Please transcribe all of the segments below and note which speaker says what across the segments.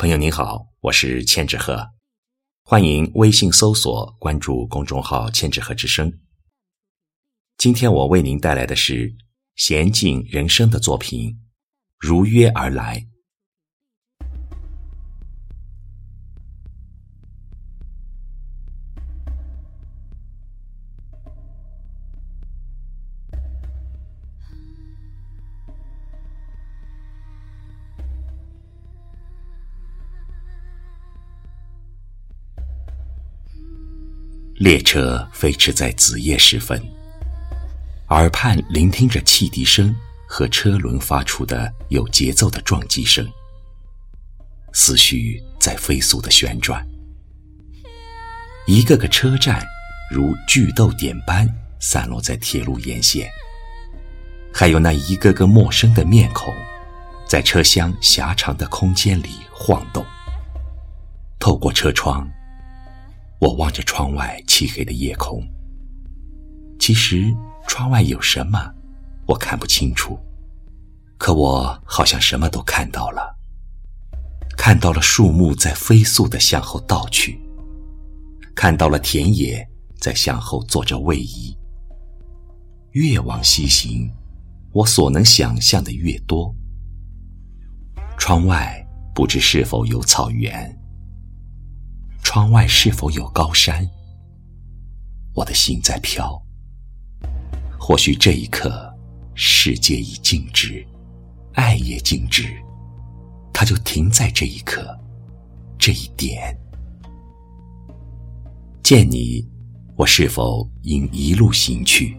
Speaker 1: 朋友您好，我是千纸鹤，欢迎微信搜索关注公众号“千纸鹤之声”。今天我为您带来的是娴静人生的作品《如约而来》。列车飞驰在子夜时分，耳畔聆听着汽笛声和车轮发出的有节奏的撞击声，思绪在飞速的旋转。一个个车站如巨豆点般散落在铁路沿线，还有那一个个陌生的面孔，在车厢狭长的空间里晃动。透过车窗。我望着窗外漆黑的夜空。其实窗外有什么，我看不清楚。可我好像什么都看到了，看到了树木在飞速地向后倒去，看到了田野在向后做着位移。越往西行，我所能想象的越多。窗外不知是否有草原。窗外是否有高山？我的心在飘。或许这一刻，世界已静止，爱也静止，它就停在这一刻，这一点。见你，我是否应一路行去，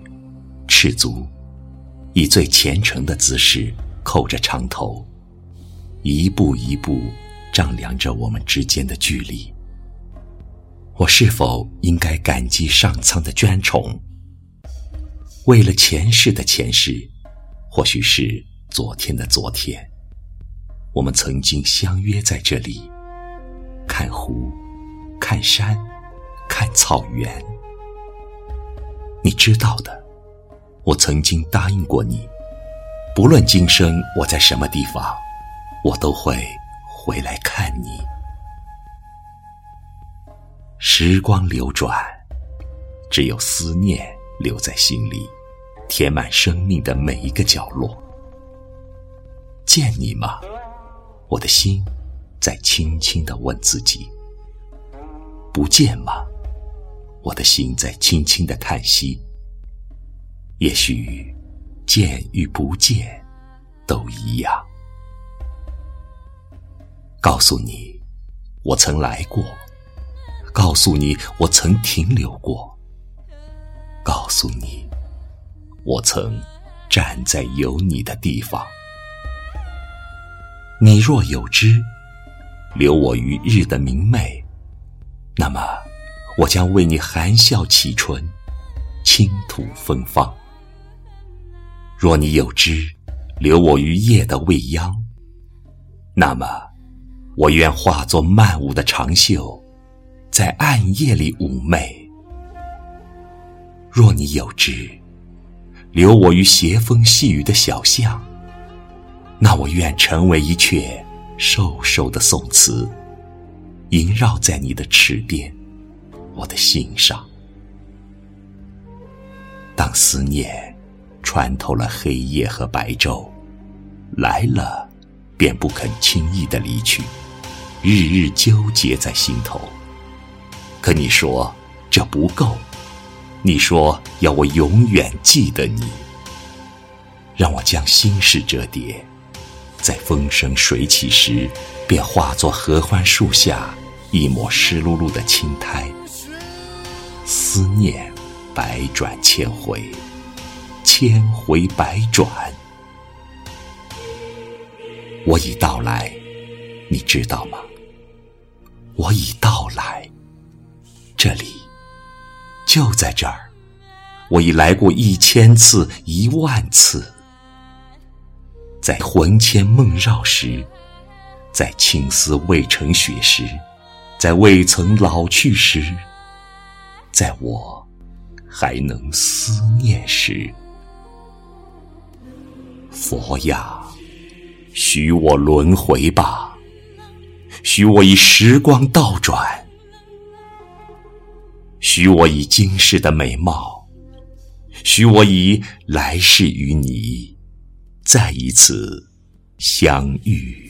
Speaker 1: 赤足，以最虔诚的姿势扣着长头，一步一步丈量着我们之间的距离。我是否应该感激上苍的眷宠？为了前世的前世，或许是昨天的昨天，我们曾经相约在这里，看湖，看山，看草原。你知道的，我曾经答应过你，不论今生我在什么地方，我都会回来看你。时光流转，只有思念留在心里，填满生命的每一个角落。见你吗？我的心在轻轻的问自己。不见吗？我的心在轻轻的叹息。也许见与不见都一样。告诉你，我曾来过。告诉你，我曾停留过。告诉你，我曾站在有你的地方。你若有知，留我于日的明媚，那么我将为你含笑启唇，倾吐芬芳。若你有知，留我于夜的未央，那么我愿化作漫舞的长袖。在暗夜里妩媚。若你有知，留我于斜风细雨的小巷，那我愿成为一阙瘦瘦的宋词，萦绕在你的池边，我的心上。当思念穿透了黑夜和白昼，来了，便不肯轻易的离去，日日纠结在心头。可你说这不够，你说要我永远记得你，让我将心事折叠，在风生水起时，便化作合欢树下一抹湿漉漉的青苔。思念百转千回，千回百转，我已到来，你知道吗？我已到来。这里，就在这儿，我已来过一千次、一万次。在魂牵梦绕时，在青丝未成雪时，在未曾老去时，在我还能思念时，佛呀，许我轮回吧，许我以时光倒转，许我以今世的美貌，许我以来世与你再一次相遇。